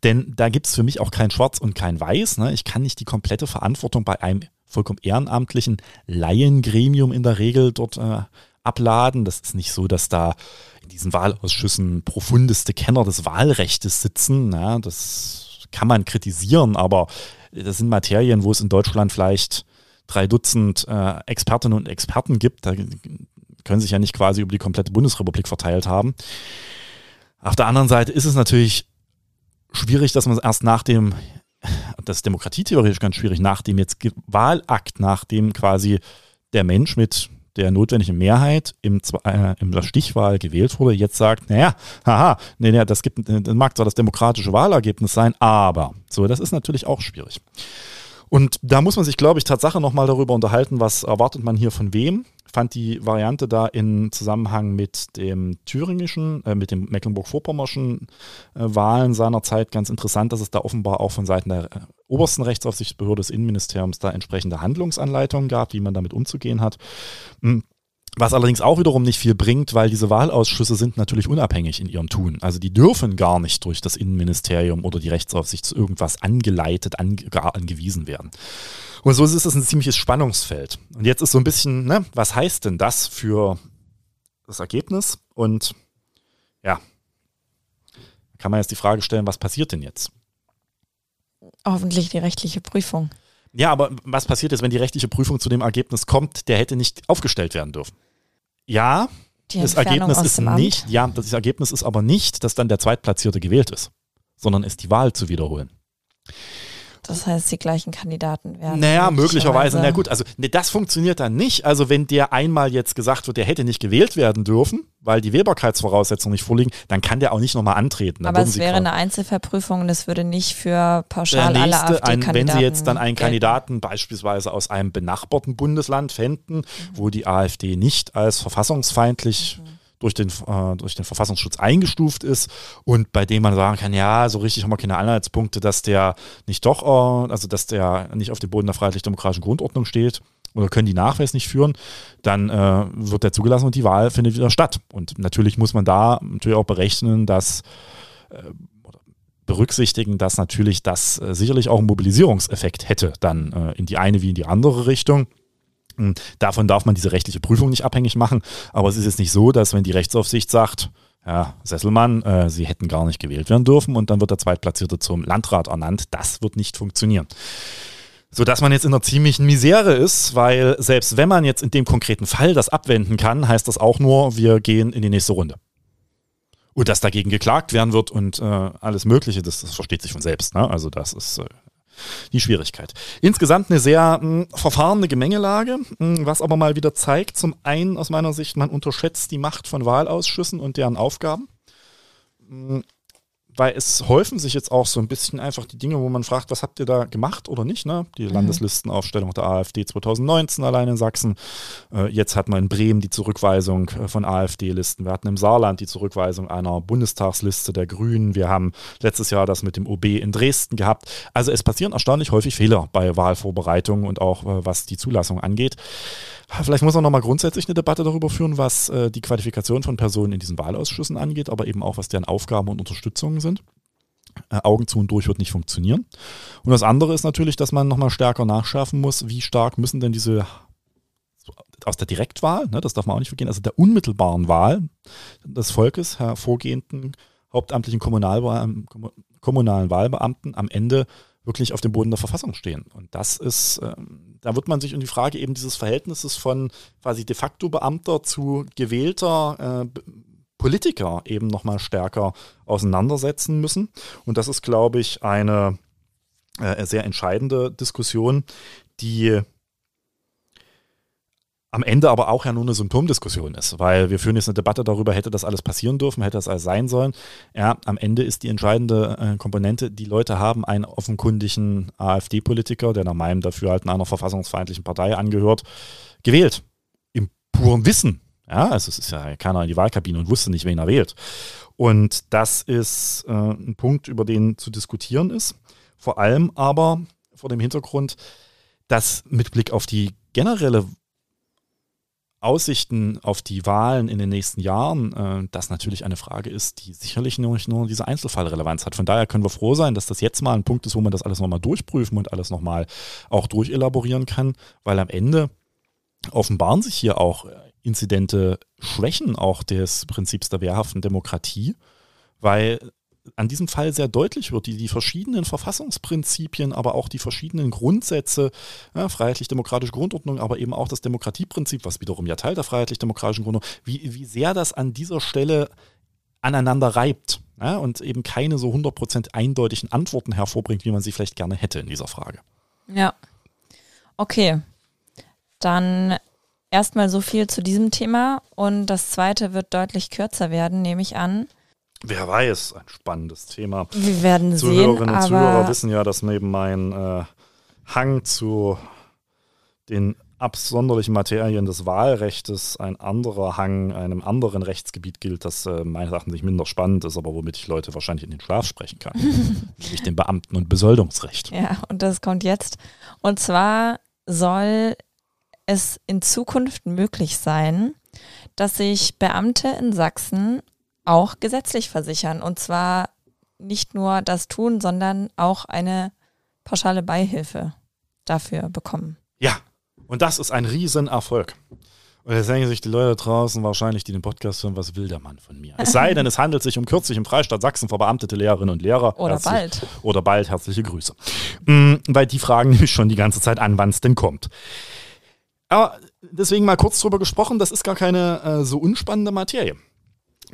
Speaker 1: denn da gibt es für mich auch kein Schwarz und kein Weiß. Ne? Ich kann nicht die komplette Verantwortung bei einem vollkommen ehrenamtlichen Laiengremium in der Regel dort äh, abladen. Das ist nicht so, dass da in diesen Wahlausschüssen profundeste Kenner des Wahlrechtes sitzen. Ja? Das kann man kritisieren, aber das sind Materien, wo es in Deutschland vielleicht drei Dutzend äh, Expertinnen und Experten gibt. Da können sich ja nicht quasi über die komplette Bundesrepublik verteilt haben. Auf der anderen Seite ist es natürlich schwierig, dass man es erst nach dem, das ist demokratietheoretisch ganz schwierig, nach dem jetzt Wahlakt, nach dem quasi der Mensch mit der notwendigen Mehrheit im, äh, in der Stichwahl gewählt wurde, jetzt sagt, naja, haha, nee, nee, das, gibt, das mag zwar das demokratische Wahlergebnis sein, aber so, das ist natürlich auch schwierig. Und da muss man sich, glaube ich, Tatsache nochmal darüber unterhalten, was erwartet man hier von wem. Fand die Variante da in Zusammenhang mit dem thüringischen, äh, mit dem Mecklenburg-Vorpommerschen äh, Wahlen seinerzeit ganz interessant, dass es da offenbar auch von Seiten der äh, obersten Rechtsaufsichtsbehörde des Innenministeriums da entsprechende Handlungsanleitungen gab, wie man damit umzugehen hat. Hm. Was allerdings auch wiederum nicht viel bringt, weil diese Wahlausschüsse sind natürlich unabhängig in ihrem Tun. Also die dürfen gar nicht durch das Innenministerium oder die Rechtsaufsicht zu irgendwas angeleitet, ange angewiesen werden. Und so ist es ein ziemliches Spannungsfeld. Und jetzt ist so ein bisschen, ne, was heißt denn das für das Ergebnis? Und ja, kann man jetzt die Frage stellen, was passiert denn jetzt?
Speaker 3: Hoffentlich die rechtliche Prüfung.
Speaker 1: Ja, aber was passiert jetzt, wenn die rechtliche Prüfung zu dem Ergebnis kommt, der hätte nicht aufgestellt werden dürfen? Ja, das Ergebnis ist nicht, ja, das Ergebnis ist aber nicht, dass dann der Zweitplatzierte gewählt ist, sondern ist die Wahl zu wiederholen.
Speaker 3: Das heißt, die gleichen Kandidaten werden.
Speaker 1: Naja, möglicherweise. Na gut, also ne, das funktioniert dann nicht. Also wenn der einmal jetzt gesagt wird, der hätte nicht gewählt werden dürfen, weil die Wählbarkeitsvoraussetzungen nicht vorliegen, dann kann der auch nicht nochmal antreten.
Speaker 3: Dann Aber es wäre eine Einzelverprüfung und es würde nicht für pauschal nächste, alle AfD-Kandidaten
Speaker 1: Wenn Sie jetzt dann einen Kandidaten beispielsweise aus einem benachbarten Bundesland fänden, mhm. wo die AfD nicht als verfassungsfeindlich mhm durch den, äh, durch den Verfassungsschutz eingestuft ist und bei dem man sagen kann, ja, so richtig haben wir keine Anhaltspunkte, dass der nicht doch, äh, also dass der nicht auf dem Boden der freiheitlich-demokratischen Grundordnung steht oder können die Nachweis nicht führen, dann äh, wird der zugelassen und die Wahl findet wieder statt. Und natürlich muss man da natürlich auch berechnen, dass äh, berücksichtigen, dass natürlich das äh, sicherlich auch einen Mobilisierungseffekt hätte, dann äh, in die eine wie in die andere Richtung. Davon darf man diese rechtliche Prüfung nicht abhängig machen. Aber es ist jetzt nicht so, dass wenn die Rechtsaufsicht sagt, ja, Sesselmann, äh, Sie hätten gar nicht gewählt werden dürfen und dann wird der Zweitplatzierte zum Landrat ernannt. Das wird nicht funktionieren. Sodass man jetzt in einer ziemlichen Misere ist, weil selbst wenn man jetzt in dem konkreten Fall das abwenden kann, heißt das auch nur, wir gehen in die nächste Runde. Und dass dagegen geklagt werden wird und äh, alles Mögliche, das, das versteht sich von selbst. Ne? Also das ist äh, die Schwierigkeit. Insgesamt eine sehr mh, hm, verfahrene Gemengelage, mh, hm, was aber mal wieder zeigt, zum einen aus meiner Sicht, man unterschätzt die Macht von Wahlausschüssen und deren Aufgaben. Mh, hm, weil es häufen sich jetzt auch so ein bisschen einfach die Dinge, wo man fragt, was habt ihr da gemacht oder nicht? Ne? Die mhm. Landeslistenaufstellung der AfD 2019 allein in Sachsen. Äh, jetzt hat man in Bremen die Zurückweisung äh, von AfD-Listen. Wir hatten im Saarland die Zurückweisung einer Bundestagsliste der Grünen. Wir haben letztes Jahr das mit dem OB in Dresden gehabt. Also es passieren erstaunlich häufig Fehler bei Wahlvorbereitungen und auch äh, was die Zulassung angeht. Vielleicht muss man nochmal grundsätzlich eine Debatte darüber führen, was äh, die Qualifikation von Personen in diesen Wahlausschüssen angeht, aber eben auch, was deren Aufgaben und Unterstützungen sind. Äh, Augen zu und durch wird nicht funktionieren. Und das andere ist natürlich, dass man nochmal stärker nachschärfen muss, wie stark müssen denn diese aus der Direktwahl, ne, das darf man auch nicht vergehen, also der unmittelbaren Wahl des Volkes hervorgehenden hauptamtlichen Kommunalwahl, kommunalen Wahlbeamten am Ende wirklich auf dem Boden der Verfassung stehen. Und das ist, ähm, da wird man sich um die Frage eben dieses Verhältnisses von quasi de facto Beamter zu gewählter äh, Politiker eben nochmal stärker auseinandersetzen müssen. Und das ist, glaube ich, eine äh, sehr entscheidende Diskussion, die am Ende aber auch ja nur eine Symptomdiskussion ist, weil wir führen jetzt eine Debatte darüber, hätte das alles passieren dürfen, hätte das alles sein sollen. Ja, am Ende ist die entscheidende äh, Komponente, die Leute haben einen offenkundigen AfD-Politiker, der nach meinem Dafürhalten einer verfassungsfeindlichen Partei angehört, gewählt. Im puren Wissen. Ja, also es ist ja keiner in die Wahlkabine und wusste nicht, wen er wählt. Und das ist äh, ein Punkt, über den zu diskutieren ist. Vor allem aber vor dem Hintergrund, dass mit Blick auf die generelle Aussichten auf die Wahlen in den nächsten Jahren, äh, das natürlich eine Frage ist, die sicherlich nur, nicht nur diese Einzelfallrelevanz hat. Von daher können wir froh sein, dass das jetzt mal ein Punkt ist, wo man das alles nochmal durchprüfen und alles nochmal auch durchelaborieren kann, weil am Ende offenbaren sich hier auch inzidente Schwächen auch des Prinzips der wehrhaften Demokratie, weil an diesem Fall sehr deutlich wird, die, die verschiedenen Verfassungsprinzipien, aber auch die verschiedenen Grundsätze, ja, freiheitlich-demokratische Grundordnung, aber eben auch das Demokratieprinzip, was wiederum ja Teil der freiheitlich-demokratischen Grundordnung, wie, wie sehr das an dieser Stelle aneinander reibt ja, und eben keine so 100% eindeutigen Antworten hervorbringt, wie man sie vielleicht gerne hätte in dieser Frage.
Speaker 3: Ja. Okay. Dann erstmal so viel zu diesem Thema und das zweite wird deutlich kürzer werden, nehme ich an.
Speaker 1: Wer weiß, ein spannendes Thema.
Speaker 3: Wir werden
Speaker 1: Zuhörerinnen
Speaker 3: sehen,
Speaker 1: und
Speaker 3: aber
Speaker 1: Zuhörer wissen ja, dass neben meinem äh, Hang zu den absonderlichen Materien des Wahlrechtes ein anderer Hang einem anderen Rechtsgebiet gilt, das äh, meines Erachtens nicht minder spannend ist, aber womit ich Leute wahrscheinlich in den Schlaf sprechen kann. nämlich dem Beamten- und Besoldungsrecht.
Speaker 3: Ja, und das kommt jetzt. Und zwar soll es in Zukunft möglich sein, dass sich Beamte in Sachsen auch gesetzlich versichern. Und zwar nicht nur das tun, sondern auch eine pauschale Beihilfe dafür bekommen.
Speaker 1: Ja, und das ist ein Riesenerfolg. Und jetzt denken sich die Leute draußen wahrscheinlich, die den Podcast hören, was will der Mann von mir? Es sei denn, es handelt sich um kürzlich im Freistaat Sachsen verbeamtete Lehrerinnen und Lehrer.
Speaker 3: Oder
Speaker 1: Herzlich-
Speaker 3: bald.
Speaker 1: Oder bald herzliche Grüße. Mm, weil die fragen nämlich schon die ganze Zeit an, wann es denn kommt. Aber deswegen mal kurz drüber gesprochen, das ist gar keine äh, so unspannende Materie.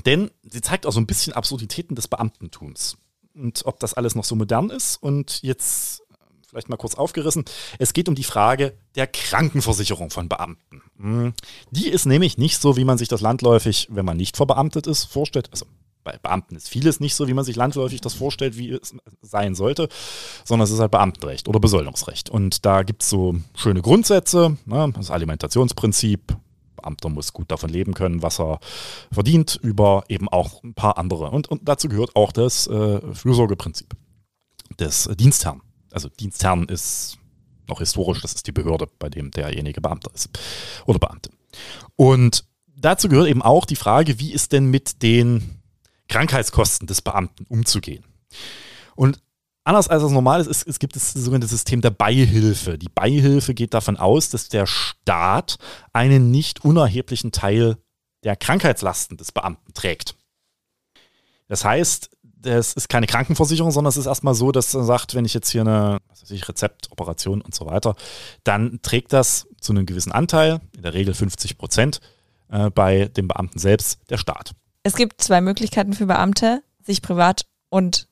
Speaker 1: Denn sie zeigt auch so ein bisschen Absurditäten des Beamtentums. Und ob das alles noch so modern ist. Und jetzt äh, vielleicht mal kurz aufgerissen. Es geht um die Frage der Krankenversicherung von Beamten. Hm. Die ist nämlich nicht so, wie man sich das landläufig, wenn man nicht verbeamtet ist, vorstellt. Also bei Beamten ist vieles nicht so, wie man sich landläufig das vorstellt, wie es sein sollte, sondern es ist halt Beamtenrecht oder Besoldungsrecht. Und da gibt es so schöne Grundsätze, ne? das Alimentationsprinzip, Beamter muss gut davon leben können, was er verdient, über eben auch ein paar andere. Und, und dazu gehört auch das äh, Fürsorgeprinzip des Dienstherrn. Also Dienstherrn ist noch historisch, das ist die Behörde, bei dem derjenige Beamter ist oder Beamte. Und dazu gehört eben auch die Frage, wie ist denn mit den Krankheitskosten des Beamten umzugehen? Und anders als das normal ist, es, es gibt das sogenannte System der Beihilfe. Die Beihilfe geht davon aus, dass der Staat einen nicht unerheblichen Teil der Krankheitslasten des Beamten trägt. Das heißt, das ist keine Krankenversicherung, sondern es ist erstmal so, dass er sagt, wenn ich jetzt hier eine ich, Rezept, Operation und so weiter, dann trägt das zu einem gewissen Anteil, in der Regel 50 Prozent, äh, bei dem Beamten selbst der Staat.
Speaker 3: Es gibt zwei Möglichkeiten für Beamte, sich privat und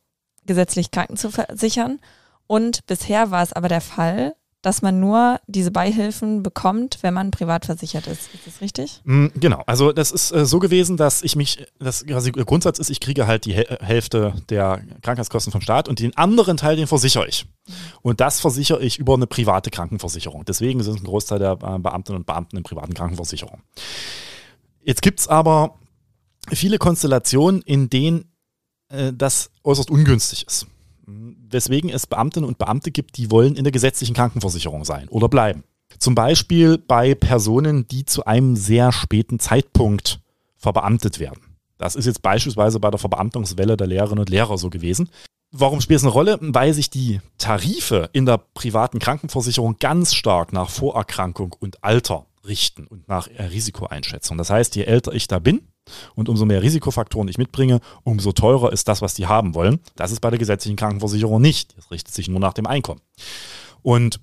Speaker 3: gesetzlich kranken zu versichern. Und bisher war es aber der Fall, dass man nur diese Beihilfen bekommt, wenn man privat versichert ist. Ist das richtig?
Speaker 1: Mm, Genau, also das ist äh, so gewesen, dass ich mich, das quasi der Grundsatz ist, ich kriege halt die Hä- Hälfte der Krankheitskosten vom Staat und den anderen Teil, den versichere ich. Und das versichere ich über eine private Krankenversicherung. Deswegen sind ein Großteil der äh, Beamtinnen und Beamten in privaten Krankenversicherungen. Jetzt gibt es aber viele Konstellationen, in denen äh, das äußerst ungünstig ist. Weswegen es Beamtinnen und Beamte gibt, die wollen in der gesetzlichen Krankenversicherung sein oder bleiben. Zum Beispiel bei Personen, die zu einem sehr späten Zeitpunkt verbeamtet werden. Das ist jetzt beispielsweise bei der Verbeamtungswelle der Lehrerinnen und Lehrer so gewesen. Warum spielt es eine Rolle? Weil sich die Tarife in der privaten Krankenversicherung ganz stark nach Vorerkrankung und Alter richten und nach Risikoeinschätzung. Das heißt, je älter ich da bin und umso mehr Risikofaktoren ich mitbringe, umso teurer ist das, was die haben wollen. Das ist bei der gesetzlichen Krankenversicherung nicht. Das richtet sich nur nach dem Einkommen. Und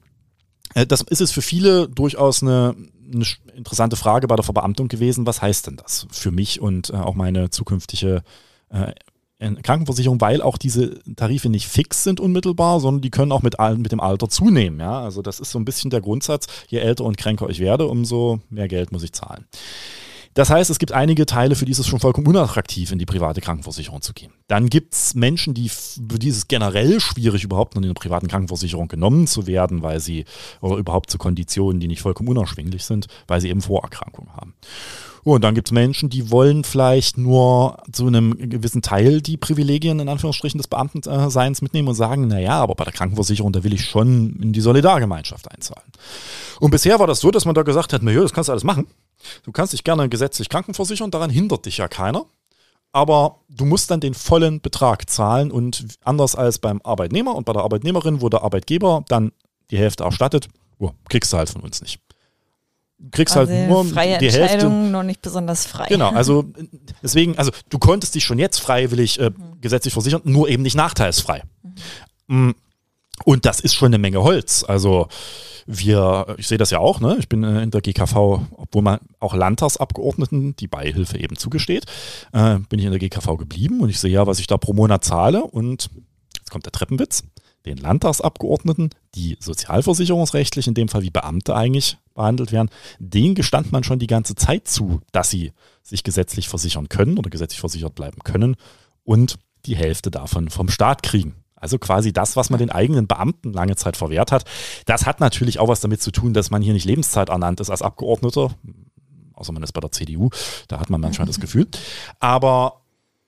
Speaker 1: äh, das ist es für viele durchaus eine, eine interessante Frage bei der Verbeamtung gewesen. Was heißt denn das für mich und äh, auch meine zukünftige äh, Krankenversicherung, weil auch diese Tarife nicht fix sind unmittelbar, sondern die können auch mit, mit dem Alter zunehmen. Ja? Also das ist so ein bisschen der Grundsatz, je älter und kränker ich werde, umso mehr Geld muss ich zahlen. Das heißt, es gibt einige Teile, für die ist es schon vollkommen unattraktiv, in die private Krankenversicherung zu gehen. Dann gibt es Menschen, die für die ist es generell schwierig, überhaupt in eine privaten Krankenversicherung genommen zu werden, weil sie, oder überhaupt zu Konditionen, die nicht vollkommen unerschwinglich sind, weil sie eben Vorerkrankungen haben. Und dann gibt es Menschen, die wollen vielleicht nur zu einem gewissen Teil die Privilegien in Anführungsstrichen des Beamtenseins mitnehmen und sagen, naja, aber bei der Krankenversicherung, da will ich schon in die Solidargemeinschaft einzahlen. Und bisher war das so, dass man da gesagt hat, naja, das kannst du alles machen. Du kannst dich gerne gesetzlich krankenversichern, daran hindert dich ja keiner. Aber du musst dann den vollen Betrag zahlen und anders als beim Arbeitnehmer und bei der Arbeitnehmerin, wo der Arbeitgeber dann die Hälfte erstattet, oh, kriegst du halt von uns nicht. kriegst halt
Speaker 3: Also
Speaker 1: nur
Speaker 3: freie
Speaker 1: die Hälfte.
Speaker 3: Noch nicht besonders frei.
Speaker 1: Genau, also deswegen, also du konntest dich schon jetzt freiwillig äh, gesetzlich versichern, nur eben nicht nachteilsfrei. Mm, Und das ist schon eine Menge Holz. Also wir, ich sehe das ja auch, ne? Ich bin äh, in der GKV, obwohl man auch Landtagsabgeordneten die Beihilfe eben zugesteht, äh, bin ich in der GKV geblieben und ich sehe ja, was ich da pro Monat zahle und jetzt kommt der Treppenwitz. Den Landtagsabgeordneten, die sozialversicherungsrechtlich, in dem Fall wie Beamte eigentlich behandelt werden, denen gestand man schon die ganze Zeit zu, dass sie sich gesetzlich versichern können oder gesetzlich versichert bleiben können und die Hälfte davon vom Staat kriegen. Also quasi das, was man den eigenen Beamten lange Zeit verwehrt hat. Das hat natürlich auch was damit zu tun, dass man hier nicht Lebenszeit ernannt ist als Abgeordneter. Außer man ist bei der CDU, da hat man manchmal das Gefühl. Aber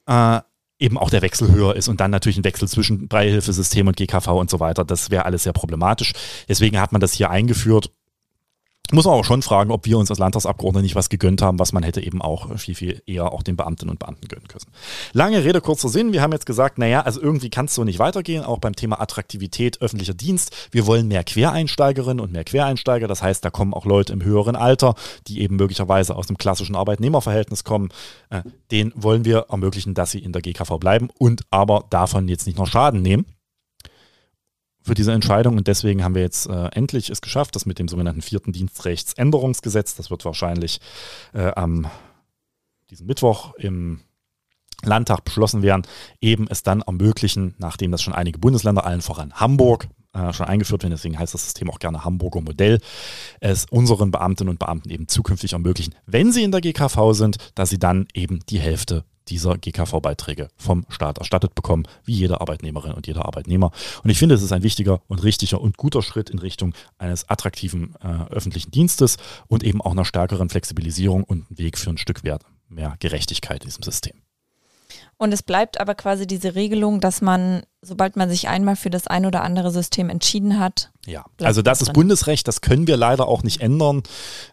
Speaker 1: äh, eben auch der Wechsel höher ist und dann natürlich ein Wechsel zwischen Beihilfesystem und GKV und so weiter. Das wäre alles sehr problematisch. Deswegen hat man das hier eingeführt. Muss man aber schon fragen, ob wir uns als Landtagsabgeordnete nicht was gegönnt haben, was man hätte eben auch viel, viel eher auch den Beamtinnen und Beamten gönnen können. Lange Rede, kurzer Sinn. Wir haben jetzt gesagt, naja, also irgendwie kann es so nicht weitergehen, auch beim Thema Attraktivität öffentlicher Dienst. Wir wollen mehr Quereinsteigerinnen und mehr Quereinsteiger. Das heißt, da kommen auch Leute im höheren Alter, die eben möglicherweise aus dem klassischen Arbeitnehmerverhältnis kommen. Äh, den wollen wir ermöglichen, dass sie in der GKV bleiben und aber davon jetzt nicht noch Schaden nehmen für diese Entscheidung und deswegen haben wir jetzt äh, endlich es geschafft, das mit dem sogenannten vierten Dienstrechtsänderungsgesetz, das wird wahrscheinlich äh, am diesem Mittwoch im Landtag beschlossen werden, eben es dann ermöglichen, nachdem das schon einige Bundesländer, allen voran Hamburg, äh, schon eingeführt werden, deswegen heißt das System auch gerne Hamburger Modell, es unseren Beamtinnen und Beamten eben zukünftig ermöglichen, wenn sie in der GKV sind, dass sie dann eben die Hälfte dieser GKV-Beiträge vom Staat erstattet bekommen, wie jede Arbeitnehmerin und jeder Arbeitnehmer. Und ich finde, es ist ein wichtiger und richtiger und guter Schritt in Richtung eines attraktiven äh, öffentlichen Dienstes und eben auch einer stärkeren Flexibilisierung und ein Weg für ein Stück wert mehr Gerechtigkeit in diesem System.
Speaker 3: Und es bleibt aber quasi diese Regelung, dass man, sobald man sich einmal für das ein oder andere System entschieden hat.
Speaker 1: Ja, also das ist. Bundesrecht, das können wir leider auch nicht ändern.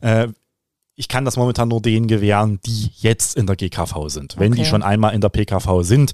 Speaker 1: Äh, ich kann das momentan nur denen gewähren, die jetzt in der GKV sind. Wenn die
Speaker 3: Okay.
Speaker 1: schon einmal in der PKV sind,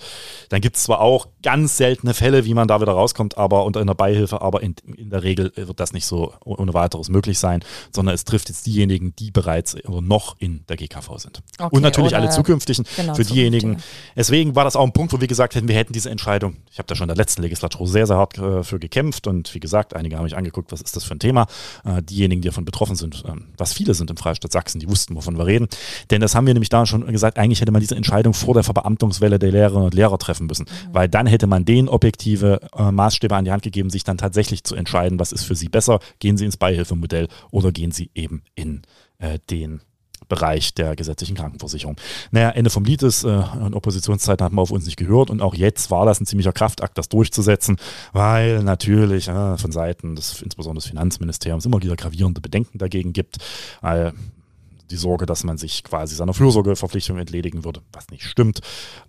Speaker 1: dann gibt es zwar auch ganz seltene Fälle, wie man da wieder rauskommt, aber unter einer Beihilfe, aber in, in der Regel wird das nicht so ohne weiteres möglich sein, sondern es trifft jetzt diejenigen, die bereits oder noch in der GKV sind.
Speaker 3: Okay,
Speaker 1: Und natürlich alle zukünftigen.
Speaker 3: genau,
Speaker 1: für diejenigen.
Speaker 3: zukünftige.
Speaker 1: Deswegen war das auch ein Punkt, wo wir gesagt hätten, wir hätten diese Entscheidung. Ich habe da schon in der letzten Legislatur sehr, sehr hart äh, für gekämpft und wie gesagt, einige haben mich angeguckt, was ist das für ein Thema. Äh, diejenigen, die davon betroffen sind, ähm, was viele sind im Freistaat Sachsen, die wussten, wovon wir reden. Denn das haben wir nämlich da schon gesagt, eigentlich hätte man diese Entscheidung vor der Verbeamtungswelle der Lehrerinnen und Lehrer treffen müssen. Weil dann hätte man denen objektive äh, Maßstäbe an die Hand gegeben, sich dann tatsächlich zu entscheiden, was ist für sie besser. Gehen sie ins Beihilfemodell oder gehen sie eben in äh, den Bereich der gesetzlichen Krankenversicherung. Naja, Ende vom Lied ist, äh, in Oppositionszeiten hat man auf uns nicht gehört und auch jetzt war das ein ziemlicher Kraftakt, das durchzusetzen, weil natürlich äh, von Seiten des, insbesondere des Finanzministeriums immer wieder gravierende Bedenken dagegen gibt, weil die Sorge, dass man sich quasi seiner Fürsorgeverpflichtung entledigen würde, was nicht stimmt.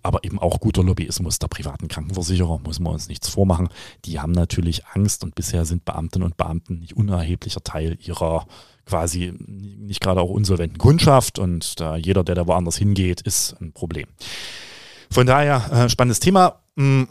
Speaker 1: Aber eben auch guter Lobbyismus der privaten Krankenversicherer, muss man uns nichts vormachen. Die haben natürlich Angst und bisher sind Beamtinnen und Beamten nicht unerheblicher Teil ihrer quasi nicht gerade auch insolventen Kundschaft und da jeder, der da woanders hingeht, ist ein Problem. Von daher äh, spannendes Thema. Mm,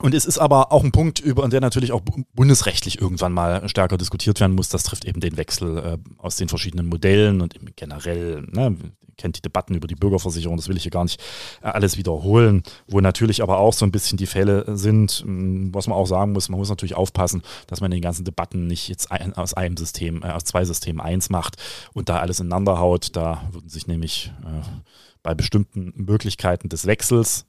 Speaker 1: Und es ist aber auch ein Punkt, über der natürlich auch bu- bundesrechtlich irgendwann mal stärker diskutiert werden muss. Das trifft eben den Wechsel äh, aus den verschiedenen Modellen und generell, ne, kennt die Debatten über die Bürgerversicherung, das will ich hier gar nicht äh, alles wiederholen, wo natürlich aber auch so ein bisschen die Fälle sind, mh, was man auch sagen muss, man muss natürlich aufpassen, dass man in den ganzen Debatten nicht jetzt ein, aus einem System, äh, aus zwei Systemen eins macht und da alles ineinander haut. Da würden sich nämlich äh, bei bestimmten Möglichkeiten des Wechsels,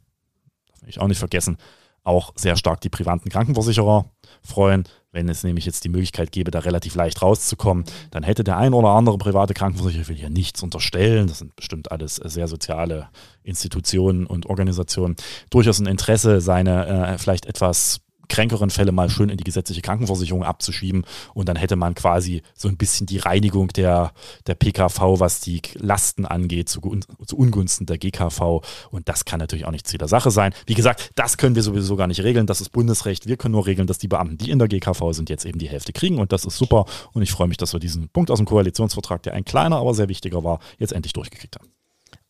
Speaker 1: darf ich auch nicht vergessen, auch sehr stark die privaten Krankenversicherer freuen. Wenn es nämlich jetzt die Möglichkeit gäbe, da relativ leicht rauszukommen, dann hätte der ein oder andere private Krankenversicherer, ich will hier nichts unterstellen, das sind bestimmt alles sehr soziale Institutionen und Organisationen, durchaus ein Interesse, seine äh, vielleicht etwas kränkeren Fälle mal schön in die gesetzliche Krankenversicherung abzuschieben und dann hätte man quasi so ein bisschen die Reinigung der, der PKV, was die Lasten angeht, zu, zu Ungunsten der GKV und das kann natürlich auch nicht Ziel der Sache sein. Wie gesagt, das können wir sowieso gar nicht regeln, das ist Bundesrecht. Wir können nur regeln, dass die Beamten, die in der GKV sind, jetzt eben die Hälfte kriegen und das ist super und ich freue mich, dass wir diesen Punkt aus dem Koalitionsvertrag, der ein kleiner, aber sehr wichtiger war, jetzt endlich durchgekriegt haben.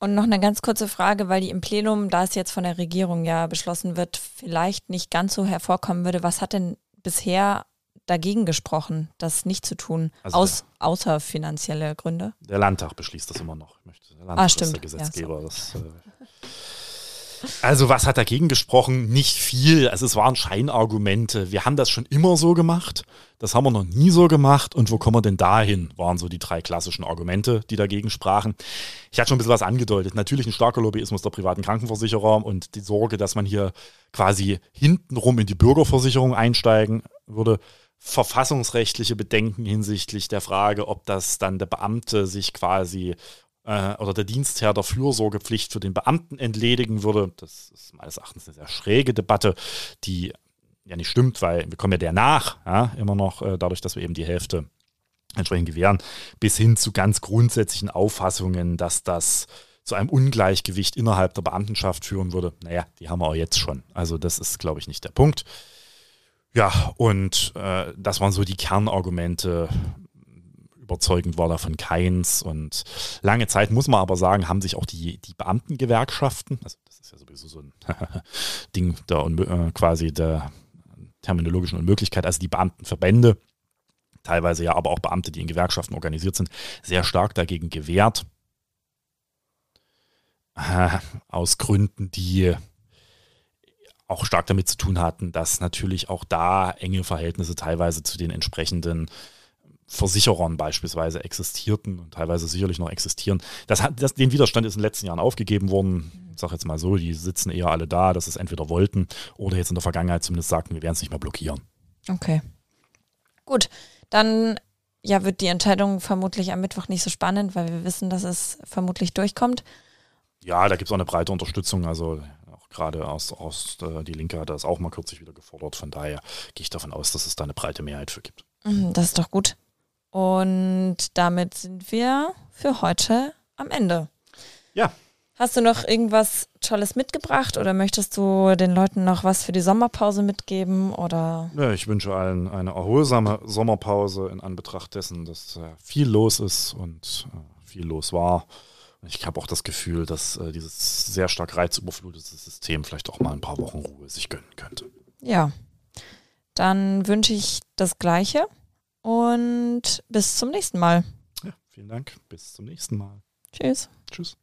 Speaker 3: Und noch eine ganz kurze Frage, weil die im Plenum, da es jetzt von der Regierung ja beschlossen wird, vielleicht nicht ganz so hervorkommen würde. Was hat denn bisher dagegen gesprochen, das nicht zu tun,
Speaker 1: Also
Speaker 3: aus, außer finanzielle Gründe?
Speaker 1: Der Landtag beschließt das immer noch. Ich möchte, der Landtag
Speaker 3: Ah,
Speaker 1: ist
Speaker 3: stimmt.
Speaker 1: der Gesetzgeber.
Speaker 3: Ja,
Speaker 1: das, äh, also was hat dagegen gesprochen? Nicht viel. Also es waren Scheinargumente. Wir haben das schon immer so gemacht. Das haben wir noch nie so gemacht. Und wo kommen wir denn dahin? Waren so die drei klassischen Argumente, die dagegen sprachen. Ich hatte schon ein bisschen was angedeutet. Natürlich ein starker Lobbyismus der privaten Krankenversicherer und die Sorge, dass man hier quasi hintenrum in die Bürgerversicherung einsteigen würde verfassungsrechtliche Bedenken hinsichtlich der Frage, ob das dann der Beamte sich quasi äh, oder der Dienstherr der Fürsorgepflicht für den Beamten entledigen würde. Das ist meines Erachtens eine sehr schräge Debatte, die ja nicht stimmt, weil wir kommen ja der nach, ja, immer noch äh, dadurch, dass wir eben die Hälfte entsprechend gewähren, bis hin zu ganz grundsätzlichen Auffassungen, dass das zu einem Ungleichgewicht innerhalb der Beamtenschaft führen würde. Naja, die haben wir auch jetzt schon. Also das ist, glaube ich, nicht der Punkt. Ja, und äh, das waren so die Kernargumente. Überzeugend war davon keins. Und lange Zeit, muss man aber sagen, haben sich auch die, die Beamtengewerkschaften, also das ist ja sowieso so ein Ding der äh, quasi der terminologischen Unmöglichkeit, also die Beamtenverbände, teilweise ja aber auch Beamte, die in Gewerkschaften organisiert sind, sehr stark dagegen gewehrt. Äh, aus Gründen, die auch stark damit zu tun hatten, dass natürlich auch da enge Verhältnisse teilweise zu den entsprechenden Versicherern beispielsweise existierten und teilweise sicherlich noch existieren. Das hat, das, den Widerstand ist in den letzten Jahren aufgegeben worden. Ich sage jetzt mal so, die sitzen eher alle da, dass es entweder wollten oder jetzt in der Vergangenheit zumindest sagten, wir werden es nicht mehr blockieren.
Speaker 3: Okay. Gut, dann ja, wird die Entscheidung vermutlich am Mittwoch nicht so spannend, weil wir wissen, dass es vermutlich durchkommt.
Speaker 1: Ja, da gibt es auch eine breite Unterstützung. Also auch gerade aus, aus äh, die Linke hat das auch mal kürzlich wieder gefordert. Von daher gehe ich davon aus, dass es da eine breite Mehrheit für gibt.
Speaker 3: Mhm, Das ist doch gut. Und damit sind wir für heute am Ende.
Speaker 1: Ja.
Speaker 3: Hast du noch irgendwas Tolles mitgebracht oder möchtest du den Leuten noch was für die Sommerpause mitgeben oder
Speaker 1: Ja, ich wünsche allen eine erholsame Sommerpause in Anbetracht dessen, dass äh, viel los ist und äh, viel los war. Ich habe auch das Gefühl, dass äh, dieses sehr stark reizüberflutete System vielleicht auch mal ein paar Wochen Ruhe sich gönnen könnte.
Speaker 3: ja. Dann wünsche ich das Gleiche und bis zum nächsten Mal.
Speaker 1: Ja, vielen Dank. Bis zum nächsten Mal.
Speaker 3: Tschüss.
Speaker 1: Tschüss.